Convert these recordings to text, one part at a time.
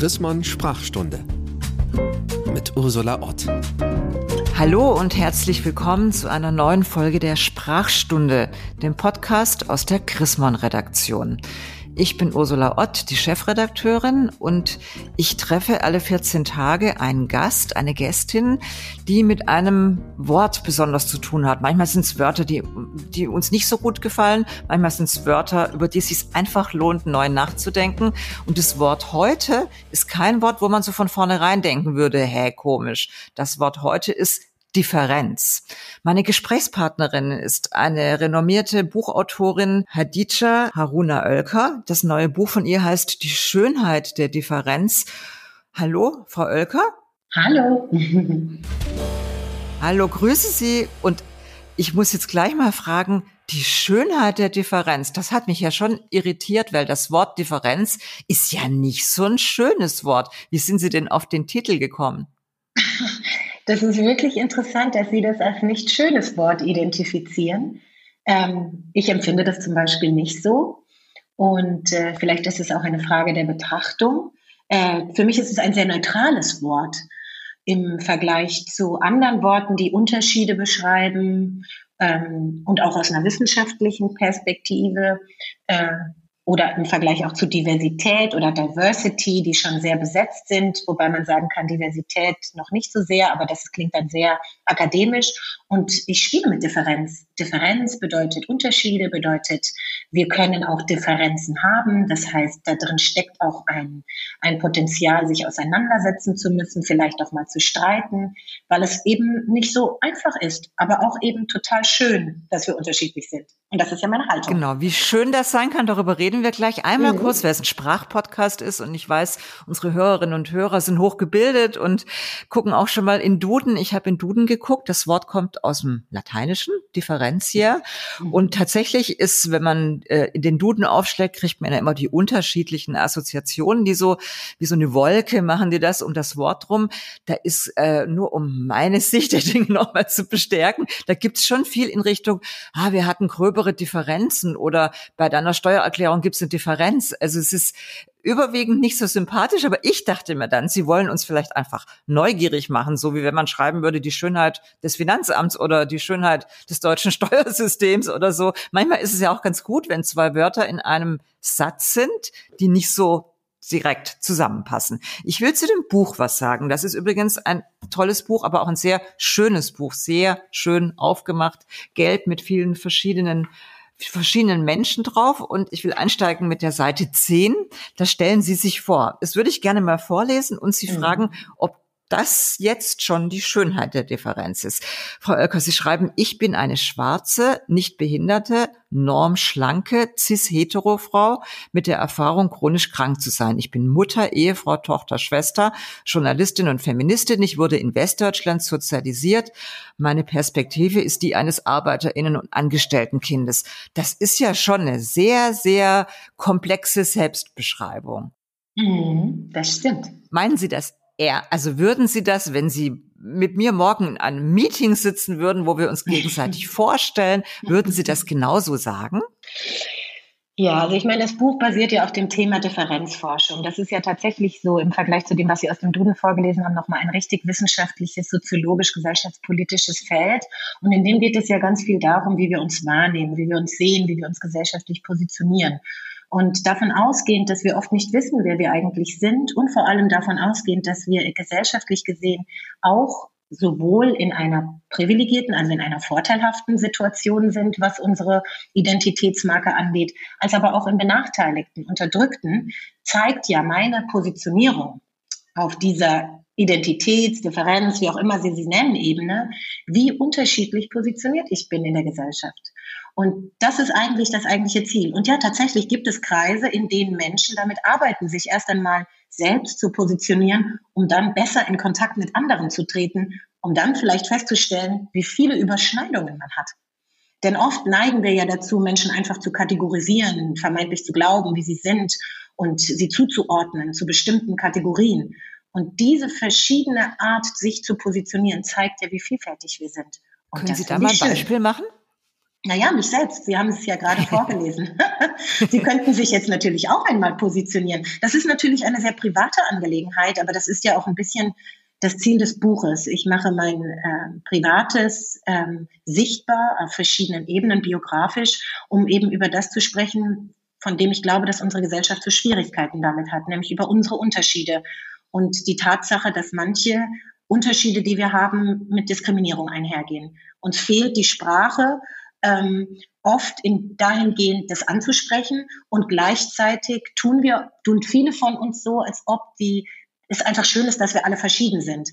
Chrismon Sprachstunde mit Ursula Ott. Hallo und herzlich willkommen zu einer neuen Folge der Sprachstunde, dem Podcast aus der Chrismon Redaktion. Ich bin Ursula Ott, die Chefredakteurin und ich treffe alle 14 Tage einen Gast, eine Gästin, die mit einem Wort besonders zu tun hat. Manchmal sind es Wörter, die, die uns nicht so gut gefallen. Manchmal sind es Wörter, über die es sich einfach lohnt, neu nachzudenken. Und das Wort heute ist kein Wort, wo man so von vornherein denken würde, hä, komisch. Das Wort heute ist Differenz. Meine Gesprächspartnerin ist eine renommierte Buchautorin Hadija Haruna Oelker. Das neue Buch von ihr heißt Die Schönheit der Differenz. Hallo, Frau Oelker. Hallo. Hallo, grüße Sie und ich muss jetzt gleich mal fragen, die Schönheit der Differenz, das hat mich ja schon irritiert, weil das Wort Differenz ist ja nicht so ein schönes Wort. Wie sind Sie denn auf den Titel gekommen? Das ist wirklich interessant, dass Sie das als nicht schönes Wort identifizieren. Ähm, ich empfinde das zum Beispiel nicht so. Und äh, vielleicht ist es auch eine Frage der Betrachtung. Äh, für mich ist es ein sehr neutrales Wort im Vergleich zu anderen Worten, die Unterschiede beschreiben ähm, und auch aus einer wissenschaftlichen Perspektive. Äh, oder im Vergleich auch zu Diversität oder Diversity, die schon sehr besetzt sind, wobei man sagen kann, Diversität noch nicht so sehr, aber das klingt dann sehr akademisch. Und ich spiele mit Differenz. Differenz bedeutet Unterschiede, bedeutet, wir können auch Differenzen haben. Das heißt, da drin steckt auch ein, ein Potenzial, sich auseinandersetzen zu müssen, vielleicht auch mal zu streiten, weil es eben nicht so einfach ist, aber auch eben total schön, dass wir unterschiedlich sind. Und das ist ja meine Haltung. Genau, wie schön das sein kann, darüber reden wir gleich. Einmal mhm. kurz, wer es ein Sprachpodcast ist und ich weiß, unsere Hörerinnen und Hörer sind hochgebildet und gucken auch schon mal in Duden. Ich habe in Duden geguckt, das Wort kommt aus dem Lateinischen, Differentia. Und tatsächlich ist, wenn man äh, den Duden aufschlägt, kriegt man ja immer die unterschiedlichen Assoziationen, die so wie so eine Wolke machen die das um das Wort drum. Da ist äh, nur um meine Sicht der Dinge nochmal zu bestärken, da gibt's schon viel in Richtung, ah, wir hatten gröbere Differenzen oder bei deiner Steuererklärung gibt es eine Differenz. Also es ist überwiegend nicht so sympathisch, aber ich dachte mir dann, sie wollen uns vielleicht einfach neugierig machen, so wie wenn man schreiben würde, die Schönheit des Finanzamts oder die Schönheit des deutschen Steuersystems oder so. Manchmal ist es ja auch ganz gut, wenn zwei Wörter in einem Satz sind, die nicht so direkt zusammenpassen. Ich will zu dem Buch was sagen. Das ist übrigens ein tolles Buch, aber auch ein sehr schönes Buch, sehr schön aufgemacht, gelb mit vielen verschiedenen verschiedenen Menschen drauf und ich will einsteigen mit der Seite 10. Da stellen Sie sich vor. Das würde ich gerne mal vorlesen und Sie mhm. fragen, ob das jetzt schon die Schönheit der Differenz ist. Frau Oelker, Sie schreiben, ich bin eine schwarze, nicht behinderte, normschlanke, cis-hetero-Frau mit der Erfahrung, chronisch krank zu sein. Ich bin Mutter, Ehefrau, Tochter, Schwester, Journalistin und Feministin. Ich wurde in Westdeutschland sozialisiert. Meine Perspektive ist die eines Arbeiterinnen- und Angestelltenkindes. Das ist ja schon eine sehr, sehr komplexe Selbstbeschreibung. Mhm, das stimmt. Meinen Sie das er, also würden Sie das, wenn Sie mit mir morgen in einem Meeting sitzen würden, wo wir uns gegenseitig vorstellen, würden Sie das genauso sagen? Ja, also ich meine, das Buch basiert ja auf dem Thema Differenzforschung. Das ist ja tatsächlich so im Vergleich zu dem, was Sie aus dem Duden vorgelesen haben, nochmal ein richtig wissenschaftliches, soziologisch, gesellschaftspolitisches Feld. Und in dem geht es ja ganz viel darum, wie wir uns wahrnehmen, wie wir uns sehen, wie wir uns gesellschaftlich positionieren. Und davon ausgehend, dass wir oft nicht wissen, wer wir eigentlich sind und vor allem davon ausgehend, dass wir gesellschaftlich gesehen auch sowohl in einer privilegierten, also in einer vorteilhaften Situation sind, was unsere Identitätsmarke angeht, als aber auch in benachteiligten, unterdrückten, zeigt ja meine Positionierung auf dieser Identitätsdifferenz, wie auch immer Sie sie nennen, Ebene, wie unterschiedlich positioniert ich bin in der Gesellschaft. Und das ist eigentlich das eigentliche Ziel. Und ja, tatsächlich gibt es Kreise, in denen Menschen damit arbeiten, sich erst einmal selbst zu positionieren, um dann besser in Kontakt mit anderen zu treten, um dann vielleicht festzustellen, wie viele Überschneidungen man hat. Denn oft neigen wir ja dazu, Menschen einfach zu kategorisieren, vermeintlich zu glauben, wie sie sind und sie zuzuordnen zu bestimmten Kategorien. Und diese verschiedene Art, sich zu positionieren, zeigt ja, wie vielfältig wir sind. Und Können Sie da mal ein Beispiel machen? Naja, mich selbst. Sie haben es ja gerade vorgelesen. Sie könnten sich jetzt natürlich auch einmal positionieren. Das ist natürlich eine sehr private Angelegenheit, aber das ist ja auch ein bisschen das Ziel des Buches. Ich mache mein äh, Privates ähm, sichtbar auf verschiedenen Ebenen biografisch, um eben über das zu sprechen, von dem ich glaube, dass unsere Gesellschaft so Schwierigkeiten damit hat, nämlich über unsere Unterschiede und die Tatsache, dass manche Unterschiede, die wir haben, mit Diskriminierung einhergehen. Uns fehlt die Sprache, ähm, oft in dahingehend das anzusprechen und gleichzeitig tun wir, tun viele von uns so, als ob die, es einfach schön ist, dass wir alle verschieden sind.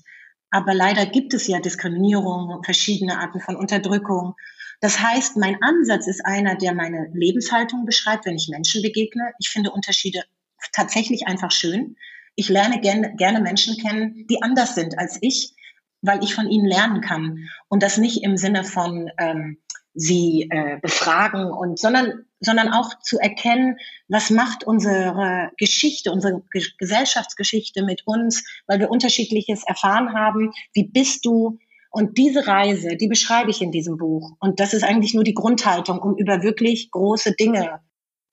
Aber leider gibt es ja Diskriminierung, verschiedene Arten von Unterdrückung. Das heißt, mein Ansatz ist einer, der meine Lebenshaltung beschreibt, wenn ich Menschen begegne. Ich finde Unterschiede tatsächlich einfach schön. Ich lerne gerne, gerne Menschen kennen, die anders sind als ich, weil ich von ihnen lernen kann. Und das nicht im Sinne von, ähm, sie äh, befragen und sondern sondern auch zu erkennen, was macht unsere Geschichte, unsere Ge Gesellschaftsgeschichte mit uns, weil wir unterschiedliches erfahren haben. Wie bist du? Und diese Reise, die beschreibe ich in diesem Buch. Und das ist eigentlich nur die Grundhaltung, um über wirklich große Dinge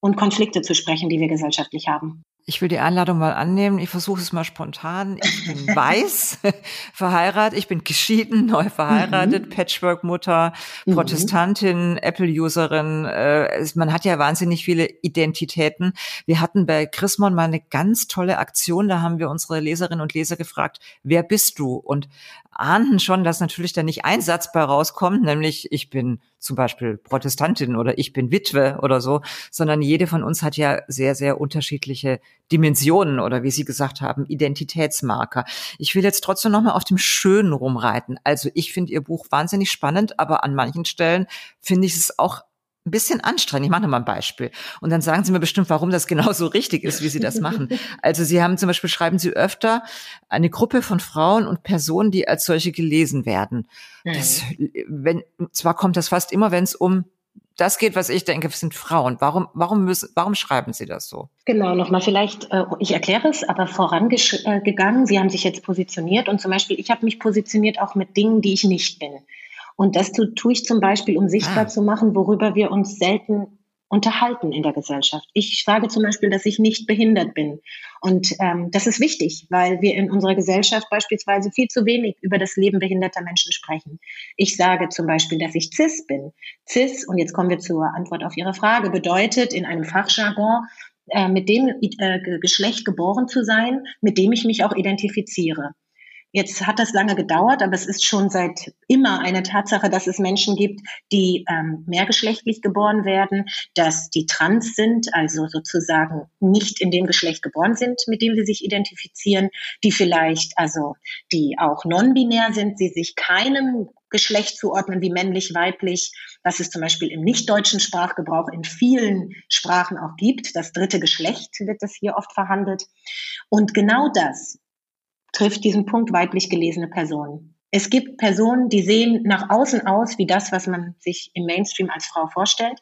und Konflikte zu sprechen, die wir gesellschaftlich haben ich will die Einladung mal annehmen. Ich versuche es mal spontan. Ich bin weiß, verheiratet. Ich bin geschieden, neu verheiratet, mhm. Patchwork-Mutter, mhm. Protestantin, Apple-Userin. Äh, man hat ja wahnsinnig viele Identitäten. Wir hatten bei Chrismon mal eine ganz tolle Aktion. Da haben wir unsere Leserinnen und Leser gefragt, wer bist du? Und ahnten schon, dass natürlich da nicht ein Satz bei rauskommt, nämlich ich bin zum Beispiel Protestantin oder ich bin Witwe oder so, sondern jede von uns hat ja sehr, sehr unterschiedliche Dimensionen oder wie Sie gesagt haben, Identitätsmarker. Ich will jetzt trotzdem nochmal auf dem Schönen rumreiten. Also ich finde Ihr Buch wahnsinnig spannend, aber an manchen Stellen finde ich es auch ein bisschen anstrengend. Ich mache mal ein Beispiel. Und dann sagen Sie mir bestimmt, warum das genau so richtig ist, wie Sie das machen. Also Sie haben zum Beispiel, schreiben Sie öfter eine Gruppe von Frauen und Personen, die als solche gelesen werden. Das, mhm. wenn, zwar kommt das fast immer, wenn es um das geht, was ich denke, sind Frauen. Warum, warum müssen, warum schreiben Sie das so? Genau, nochmal vielleicht, äh, ich erkläre es, aber vorangegangen. Sie haben sich jetzt positioniert und zum Beispiel, ich habe mich positioniert auch mit Dingen, die ich nicht bin. Und das tue tu ich zum Beispiel, um sichtbar ah. zu machen, worüber wir uns selten unterhalten in der Gesellschaft. Ich sage zum Beispiel, dass ich nicht behindert bin. Und ähm, das ist wichtig, weil wir in unserer Gesellschaft beispielsweise viel zu wenig über das Leben behinderter Menschen sprechen. Ich sage zum Beispiel, dass ich cis bin. Cis, und jetzt kommen wir zur Antwort auf Ihre Frage, bedeutet in einem Fachjargon, äh, mit dem äh, Geschlecht geboren zu sein, mit dem ich mich auch identifiziere. Jetzt hat das lange gedauert, aber es ist schon seit immer eine Tatsache, dass es Menschen gibt, die ähm, mehrgeschlechtlich geboren werden, dass die trans sind, also sozusagen nicht in dem Geschlecht geboren sind, mit dem sie sich identifizieren, die vielleicht, also die auch non-binär sind, sie sich keinem Geschlecht zuordnen wie männlich, weiblich, was es zum Beispiel im nichtdeutschen Sprachgebrauch in vielen Sprachen auch gibt. Das dritte Geschlecht wird das hier oft verhandelt. Und genau das trifft diesen Punkt weiblich gelesene Personen. Es gibt Personen, die sehen nach außen aus wie das, was man sich im Mainstream als Frau vorstellt.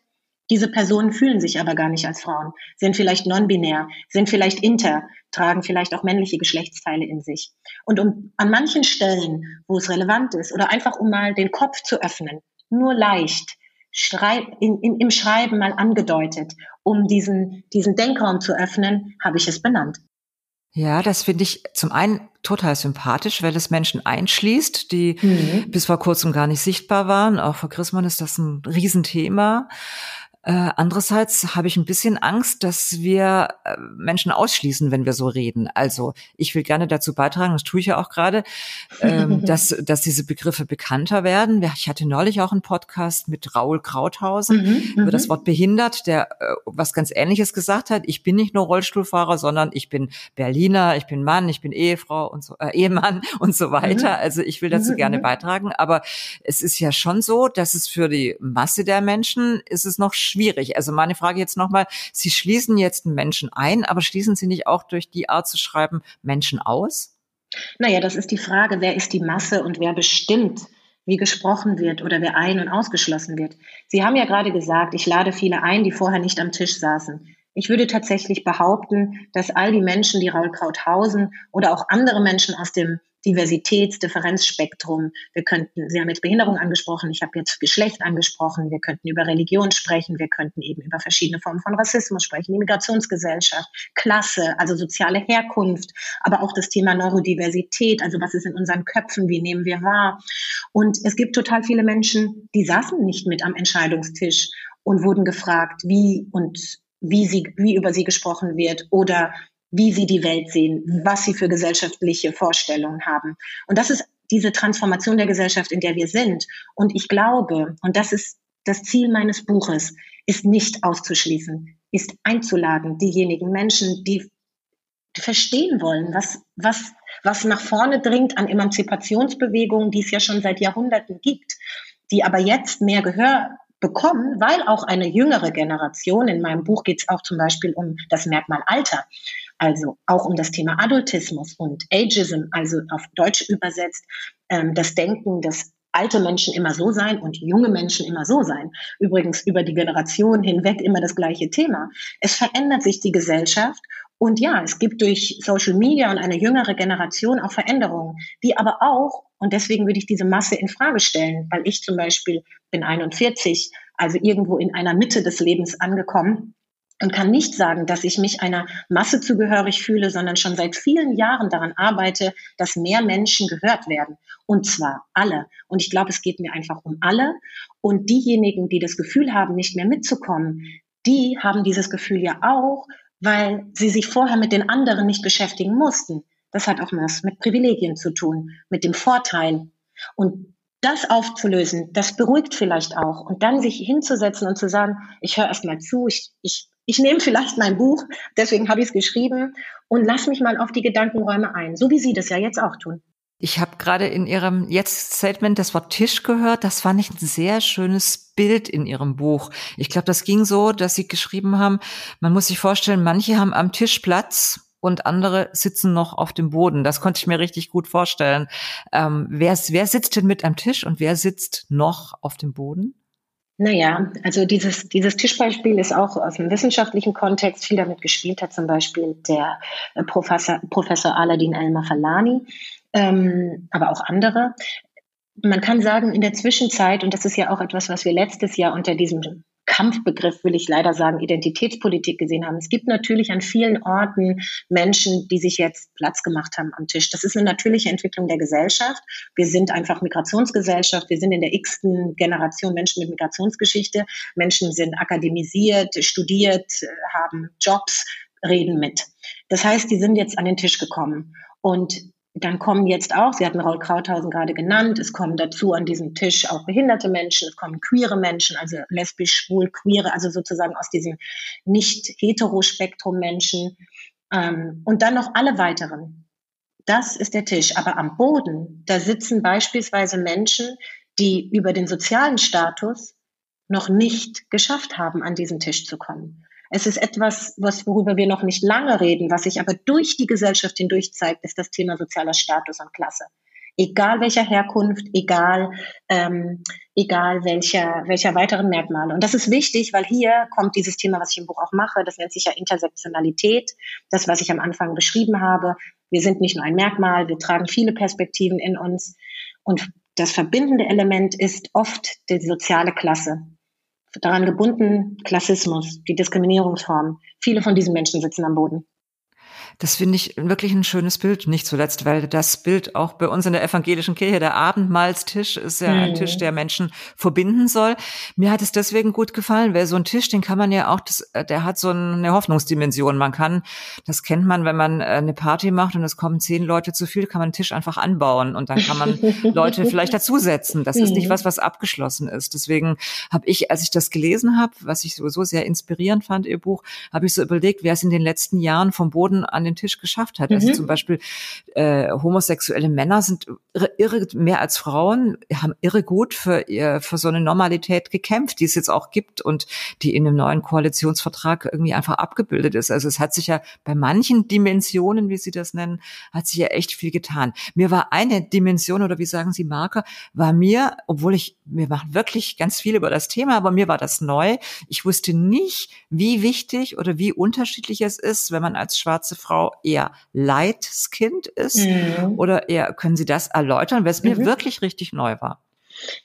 Diese Personen fühlen sich aber gar nicht als Frauen, sind vielleicht non-binär, sind vielleicht inter, tragen vielleicht auch männliche Geschlechtsteile in sich. Und um, an manchen Stellen, wo es relevant ist, oder einfach um mal den Kopf zu öffnen, nur leicht, Schreib, in, in, im Schreiben mal angedeutet, um diesen, diesen Denkraum zu öffnen, habe ich es benannt. Ja, das finde ich zum einen total sympathisch, weil es Menschen einschließt, die mhm. bis vor kurzem gar nicht sichtbar waren. Auch für Christmann ist das ein Riesenthema. Äh, andererseits habe ich ein bisschen Angst, dass wir äh, Menschen ausschließen, wenn wir so reden. Also ich will gerne dazu beitragen, das tue ich ja auch gerade, ähm, dass, dass diese Begriffe bekannter werden. Ich hatte neulich auch einen Podcast mit Raul Krauthausen mhm, über das mhm. Wort behindert, der äh, was ganz Ähnliches gesagt hat. Ich bin nicht nur Rollstuhlfahrer, sondern ich bin Berliner, ich bin Mann, ich bin Ehefrau und so, äh, Ehemann und so weiter. Mhm. Also ich will dazu mhm, gerne beitragen. Aber es ist ja schon so, dass es für die Masse der Menschen ist es noch schwierig. Also meine Frage jetzt nochmal, Sie schließen jetzt Menschen ein, aber schließen Sie nicht auch durch die Art zu schreiben Menschen aus? Naja, das ist die Frage, wer ist die Masse und wer bestimmt, wie gesprochen wird oder wer ein- und ausgeschlossen wird. Sie haben ja gerade gesagt, ich lade viele ein, die vorher nicht am Tisch saßen. Ich würde tatsächlich behaupten, dass all die Menschen, die Raul Krauthausen oder auch andere Menschen aus dem Diversitäts-, Differenzspektrum. Wir könnten, Sie haben jetzt Behinderung angesprochen, ich habe jetzt Geschlecht angesprochen, wir könnten über Religion sprechen, wir könnten eben über verschiedene Formen von Rassismus sprechen, Immigrationsgesellschaft, Klasse, also soziale Herkunft, aber auch das Thema Neurodiversität, also was ist in unseren Köpfen, wie nehmen wir wahr. Und es gibt total viele Menschen, die saßen nicht mit am Entscheidungstisch und wurden gefragt, wie und wie sie, wie über sie gesprochen wird oder wie sie die Welt sehen, was sie für gesellschaftliche Vorstellungen haben. Und das ist diese Transformation der Gesellschaft, in der wir sind. Und ich glaube, und das ist das Ziel meines Buches, ist nicht auszuschließen, ist einzuladen, diejenigen Menschen, die verstehen wollen, was, was, was nach vorne dringt an Emanzipationsbewegungen, die es ja schon seit Jahrhunderten gibt, die aber jetzt mehr Gehör bekommen, weil auch eine jüngere Generation, in meinem Buch geht es auch zum Beispiel um das Merkmal Alter, also auch um das Thema Adultismus und Ageism, also auf Deutsch übersetzt, ähm, das Denken, dass alte Menschen immer so sein und junge Menschen immer so sein. Übrigens über die Generation hinweg immer das gleiche Thema. Es verändert sich die Gesellschaft und ja, es gibt durch Social Media und eine jüngere Generation auch Veränderungen, die aber auch, und deswegen würde ich diese Masse in Frage stellen, weil ich zum Beispiel bin 41, also irgendwo in einer Mitte des Lebens angekommen, und kann nicht sagen, dass ich mich einer Masse zugehörig fühle, sondern schon seit vielen Jahren daran arbeite, dass mehr Menschen gehört werden. Und zwar alle. Und ich glaube, es geht mir einfach um alle. Und diejenigen, die das Gefühl haben, nicht mehr mitzukommen, die haben dieses Gefühl ja auch, weil sie sich vorher mit den anderen nicht beschäftigen mussten. Das hat auch was mit Privilegien zu tun, mit dem Vorteil. Und das aufzulösen, das beruhigt vielleicht auch. Und dann sich hinzusetzen und zu sagen, ich höre erst mal zu, ich, ich ich nehme vielleicht mein Buch, deswegen habe ich es geschrieben, und lass mich mal auf die Gedankenräume ein, so wie Sie das ja jetzt auch tun. Ich habe gerade in Ihrem Jetzt-Statement das Wort Tisch gehört. Das fand ich ein sehr schönes Bild in Ihrem Buch. Ich glaube, das ging so, dass Sie geschrieben haben, man muss sich vorstellen, manche haben am Tisch Platz und andere sitzen noch auf dem Boden. Das konnte ich mir richtig gut vorstellen. Ähm, wer, wer sitzt denn mit am Tisch und wer sitzt noch auf dem Boden? Naja, also dieses, dieses Tischbeispiel ist auch aus dem wissenschaftlichen Kontext viel damit gespielt hat, zum Beispiel der äh, Professor, Professor Aladin El-Mafalani, ähm, aber auch andere. Man kann sagen, in der Zwischenzeit, und das ist ja auch etwas, was wir letztes Jahr unter diesem Kampfbegriff, will ich leider sagen, Identitätspolitik gesehen haben. Es gibt natürlich an vielen Orten Menschen, die sich jetzt Platz gemacht haben am Tisch. Das ist eine natürliche Entwicklung der Gesellschaft. Wir sind einfach Migrationsgesellschaft. Wir sind in der x-ten Generation Menschen mit Migrationsgeschichte. Menschen sind akademisiert, studiert, haben Jobs, reden mit. Das heißt, die sind jetzt an den Tisch gekommen. Und dann kommen jetzt auch, Sie hatten Raul Krauthausen gerade genannt, es kommen dazu an diesem Tisch auch behinderte Menschen, es kommen queere Menschen, also lesbisch, schwul, queere, also sozusagen aus diesem nicht heterospektrum Menschen ähm, und dann noch alle weiteren. Das ist der Tisch. Aber am Boden, da sitzen beispielsweise Menschen, die über den sozialen Status noch nicht geschafft haben, an diesen Tisch zu kommen. Es ist etwas, was, worüber wir noch nicht lange reden, was sich aber durch die Gesellschaft hindurch zeigt, ist das Thema sozialer Status und Klasse. Egal welcher Herkunft, egal, ähm, egal welcher, welcher weiteren Merkmale. Und das ist wichtig, weil hier kommt dieses Thema, was ich im Buch auch mache, das nennt sich ja Intersektionalität, das, was ich am Anfang beschrieben habe. Wir sind nicht nur ein Merkmal, wir tragen viele Perspektiven in uns. Und das verbindende Element ist oft die soziale Klasse daran gebunden, Klassismus, die Diskriminierungsform. Viele von diesen Menschen sitzen am Boden. Das finde ich wirklich ein schönes Bild, nicht zuletzt, weil das Bild auch bei uns in der evangelischen Kirche, der Abendmahlstisch ist ja ein mhm. Tisch, der Menschen verbinden soll. Mir hat es deswegen gut gefallen, weil so ein Tisch, den kann man ja auch, das, äh, der hat so eine Hoffnungsdimension. Man kann, das kennt man, wenn man äh, eine Party macht und es kommen zehn Leute zu viel, kann man einen Tisch einfach anbauen und dann kann man Leute vielleicht dazusetzen. Das ist nicht mhm. was, was abgeschlossen ist. Deswegen habe ich, als ich das gelesen habe, was ich sowieso sehr inspirierend fand, ihr Buch, habe ich so überlegt, wer es in den letzten Jahren vom Boden an an den Tisch geschafft hat. Also mhm. Also zum Beispiel äh, homosexuelle Männer sind irre, irre mehr als Frauen, haben irre gut für, ihr, für so eine Normalität gekämpft, die es jetzt auch gibt und die in einem neuen Koalitionsvertrag irgendwie einfach abgebildet ist. Also es hat sich ja bei manchen Dimensionen, wie Sie das nennen, hat sich ja echt viel getan. Mir war eine Dimension oder wie sagen Sie Marker, war mir, obwohl ich, wir machen wirklich ganz viel über das Thema, aber mir war das neu. Ich wusste nicht, wie wichtig oder wie unterschiedlich es ist, wenn man als schwarze Frau Frau eher light-skinned ist? Mhm. Oder eher, können Sie das erläutern, weil es mir mhm. wirklich richtig neu war?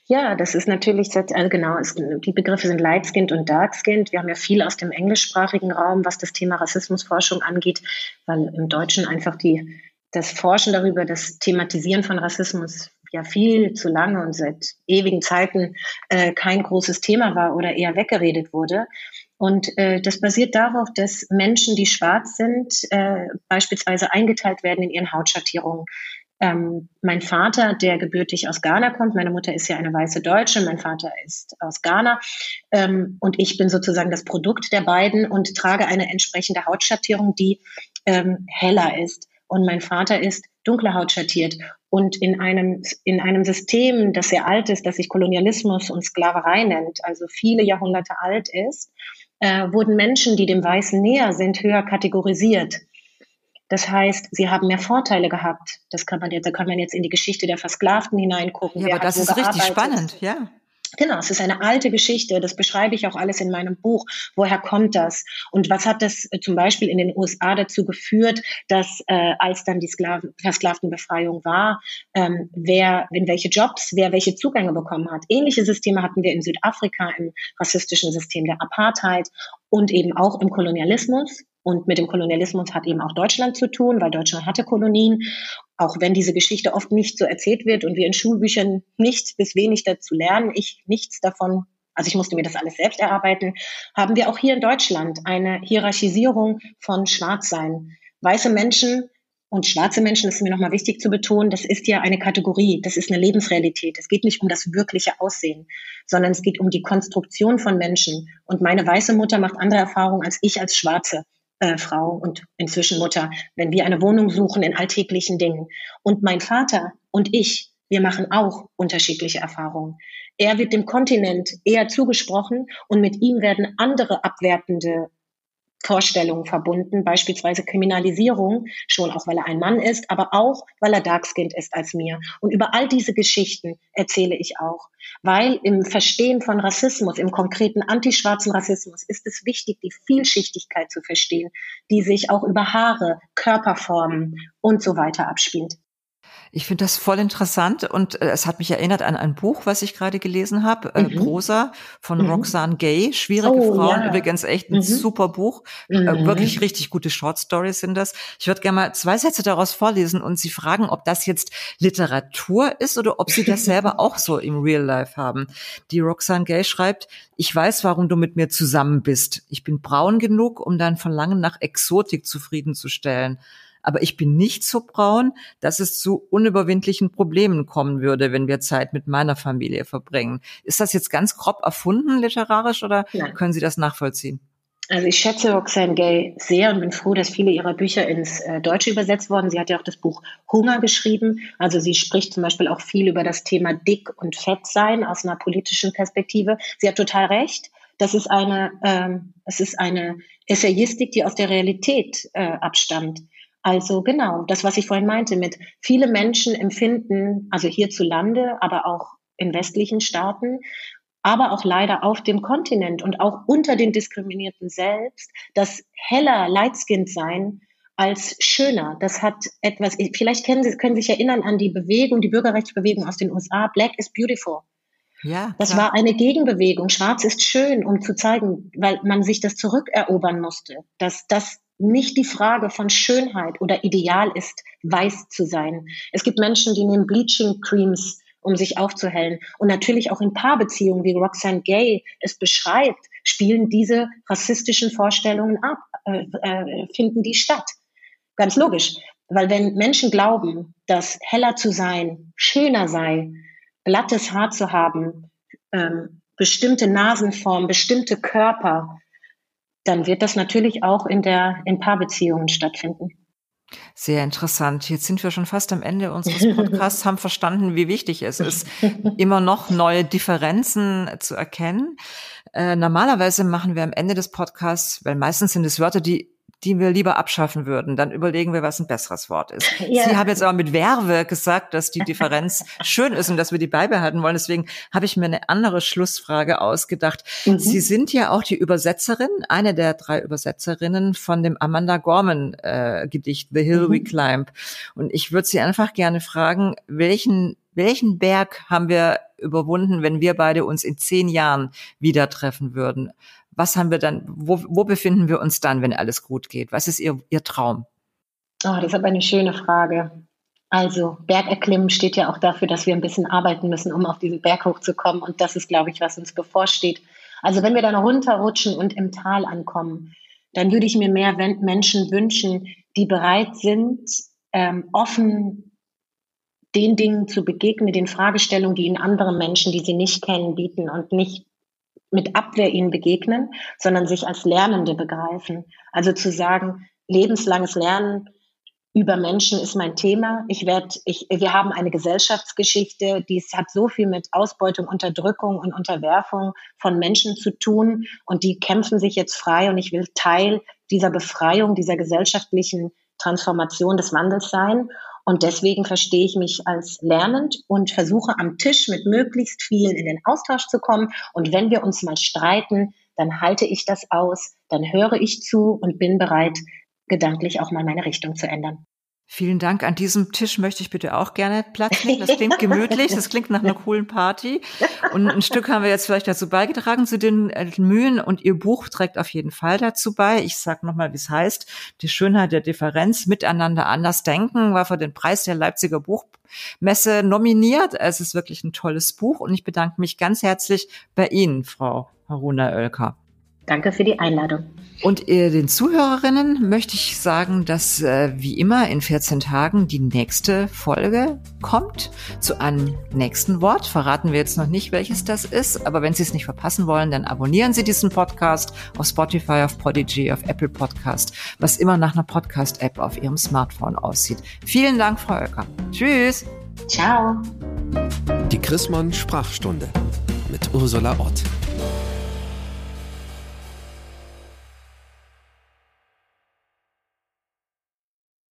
Ja, das ist natürlich, also genau, es, die Begriffe sind Light-Skinned und Dark-Skinned. Wir haben ja viel aus dem englischsprachigen Raum, was das Thema Rassismusforschung angeht, weil im Deutschen einfach die, das Forschen darüber, das Thematisieren von Rassismus ja viel zu lange und seit ewigen Zeiten äh, kein großes Thema war oder eher weggeredet wurde. Und äh, das basiert darauf, dass Menschen, die schwarz sind, äh, beispielsweise eingeteilt werden in ihren Hautschattierungen. Ähm, mein Vater, der gebürtig aus Ghana kommt, meine Mutter ist ja eine weiße Deutsche, mein Vater ist aus Ghana ähm, und ich bin sozusagen das Produkt der beiden und trage eine entsprechende Hautschattierung, die ähm, heller ist. Und mein Vater ist dunkle Haut schattiert. Und in einem, in einem System, das sehr alt ist, das sich Kolonialismus und Sklaverei nennt, also viele Jahrhunderte alt ist, äh, wurden Menschen, die dem Weißen näher sind, höher kategorisiert. Das heißt, sie haben mehr Vorteile gehabt. Das kann man jetzt, da kann man jetzt in die Geschichte der Versklavten hineingucken. Ja, aber das ist richtig spannend, ja. Genau, es ist eine alte Geschichte. Das beschreibe ich auch alles in meinem Buch. Woher kommt das? Und was hat das äh, zum Beispiel in den USA dazu geführt, dass äh, als dann die Sklaven, Versklavenbefreiung war, ähm, wer in welche Jobs, wer welche Zugänge bekommen hat? Ähnliche Systeme hatten wir in Südafrika im rassistischen System der Apartheid und eben auch im Kolonialismus. Und mit dem Kolonialismus hat eben auch Deutschland zu tun, weil Deutschland hatte Kolonien. Auch wenn diese Geschichte oft nicht so erzählt wird und wir in Schulbüchern nichts bis wenig dazu lernen, ich nichts davon, also ich musste mir das alles selbst erarbeiten, haben wir auch hier in Deutschland eine Hierarchisierung von Schwarzsein. Weiße Menschen und schwarze Menschen, das ist mir nochmal wichtig zu betonen, das ist ja eine Kategorie, das ist eine Lebensrealität. Es geht nicht um das wirkliche Aussehen, sondern es geht um die Konstruktion von Menschen. Und meine weiße Mutter macht andere Erfahrungen als ich als Schwarze äh, Frau und inzwischen Mutter, wenn wir eine Wohnung suchen in alltäglichen Dingen. Und mein Vater und ich, wir machen auch unterschiedliche Erfahrungen. Er wird dem Kontinent eher zugesprochen und mit ihm werden andere abwertende Vorstellungen verbunden, beispielsweise Kriminalisierung, schon auch weil er ein Mann ist, aber auch weil er darkskinned ist als mir. Und über all diese Geschichten erzähle ich auch, weil im Verstehen von Rassismus, im konkreten antischwarzen Rassismus, ist es wichtig, die Vielschichtigkeit zu verstehen, die sich auch über Haare, Körperformen und so weiter abspielt. Ich finde das voll interessant und äh, es hat mich erinnert an ein Buch, was ich gerade gelesen habe, äh, mhm. Prosa von mhm. Roxane Gay, Schwierige oh, Frauen, ja. übrigens echt ein mhm. super Buch, äh, mhm. wirklich richtig gute Short Stories sind das. Ich würde gerne mal zwei Sätze daraus vorlesen und Sie fragen, ob das jetzt Literatur ist oder ob Sie das selber auch so im Real Life haben. Die Roxane Gay schreibt, ich weiß, warum du mit mir zusammen bist. Ich bin braun genug, um dein Verlangen nach Exotik zufriedenzustellen aber ich bin nicht so braun, dass es zu unüberwindlichen Problemen kommen würde, wenn wir Zeit mit meiner Familie verbringen. Ist das jetzt ganz grob erfunden literarisch oder Nein. können Sie das nachvollziehen? Also ich schätze Roxane Gay sehr und bin froh, dass viele ihrer Bücher ins äh, Deutsche übersetzt wurden. Sie hat ja auch das Buch Hunger geschrieben. Also sie spricht zum Beispiel auch viel über das Thema Dick und Fett sein aus einer politischen Perspektive. Sie hat total recht. Das ist eine, ähm, es ist eine Essayistik, die aus der Realität äh, abstammt. Also genau, das, was ich vorhin meinte, mit viele Menschen empfinden, also hierzulande, aber auch in westlichen Staaten, aber auch leider auf dem Kontinent und auch unter den Diskriminierten selbst, das heller Lightskinned sein als schöner. Das hat etwas, vielleicht können Sie, können Sie sich erinnern an die Bewegung, die Bürgerrechtsbewegung aus den USA, Black is Beautiful. Ja, das war eine Gegenbewegung. Schwarz ist schön, um zu zeigen, weil man sich das zurückerobern musste, dass das nicht die Frage von Schönheit oder Ideal ist, weiß zu sein. Es gibt Menschen, die nehmen Bleaching Creams, um sich aufzuhellen. Und natürlich auch in Paarbeziehungen, wie Roxanne Gay es beschreibt, spielen diese rassistischen Vorstellungen ab, äh, äh, finden die statt. Ganz logisch. Weil wenn Menschen glauben, dass heller zu sein, schöner sei, glattes Haar zu haben, ähm, bestimmte Nasenform, bestimmte Körper, dann wird das natürlich auch in der in Paarbeziehungen stattfinden. Sehr interessant. Jetzt sind wir schon fast am Ende unseres Podcasts, haben verstanden, wie wichtig es ist, immer noch neue Differenzen zu erkennen. Äh, normalerweise machen wir am Ende des Podcasts, weil meistens sind es Wörter, die die wir lieber abschaffen würden. Dann überlegen wir, was ein besseres Wort ist. Ja. Sie haben jetzt aber mit Werbe gesagt, dass die Differenz schön ist und dass wir die beibehalten wollen. Deswegen habe ich mir eine andere Schlussfrage ausgedacht. Mhm. Sie sind ja auch die Übersetzerin, eine der drei Übersetzerinnen von dem Amanda Gorman äh, Gedicht The Hill mhm. We Climb. Und ich würde Sie einfach gerne fragen, welchen welchen Berg haben wir überwunden, wenn wir beide uns in zehn Jahren wieder treffen würden? was haben wir dann, wo, wo befinden wir uns dann, wenn alles gut geht? Was ist Ihr, Ihr Traum? Oh, das ist aber eine schöne Frage. Also Bergerklimmen steht ja auch dafür, dass wir ein bisschen arbeiten müssen, um auf diesen Berg hochzukommen. Und das ist, glaube ich, was uns bevorsteht. Also wenn wir dann runterrutschen und im Tal ankommen, dann würde ich mir mehr Menschen wünschen, die bereit sind, ähm, offen den Dingen zu begegnen, den Fragestellungen, die ihnen andere Menschen, die sie nicht kennen, bieten und nicht mit Abwehr ihnen begegnen, sondern sich als Lernende begreifen. Also zu sagen, lebenslanges Lernen über Menschen ist mein Thema. Ich werde, ich, wir haben eine Gesellschaftsgeschichte, die hat so viel mit Ausbeutung, Unterdrückung und Unterwerfung von Menschen zu tun und die kämpfen sich jetzt frei und ich will Teil dieser Befreiung, dieser gesellschaftlichen Transformation des Wandels sein. Und deswegen verstehe ich mich als lernend und versuche am Tisch mit möglichst vielen in den Austausch zu kommen. Und wenn wir uns mal streiten, dann halte ich das aus, dann höre ich zu und bin bereit, gedanklich auch mal meine Richtung zu ändern. Vielen Dank. An diesem Tisch möchte ich bitte auch gerne Platz nehmen. Das klingt gemütlich, das klingt nach einer coolen Party. Und ein Stück haben wir jetzt vielleicht dazu beigetragen zu den äh, Mühen und Ihr Buch trägt auf jeden Fall dazu bei. Ich sage nochmal, wie es heißt. Die Schönheit der Differenz, miteinander anders denken, war für den Preis der Leipziger Buchmesse nominiert. Es ist wirklich ein tolles Buch und ich bedanke mich ganz herzlich bei Ihnen, Frau Haruna Oelker. Danke für die Einladung. Und äh, den Zuhörerinnen möchte ich sagen, dass äh, wie immer in 14 Tagen die nächste Folge kommt zu einem nächsten Wort. Verraten wir jetzt noch nicht, welches das ist, aber wenn Sie es nicht verpassen wollen, dann abonnieren Sie diesen Podcast auf Spotify, auf Podigy, auf Apple Podcast, was immer nach einer Podcast-App auf Ihrem Smartphone aussieht. Vielen Dank, Frau Oecker. Tschüss. Ciao. Die Chrismon Sprachstunde mit Ursula Ott.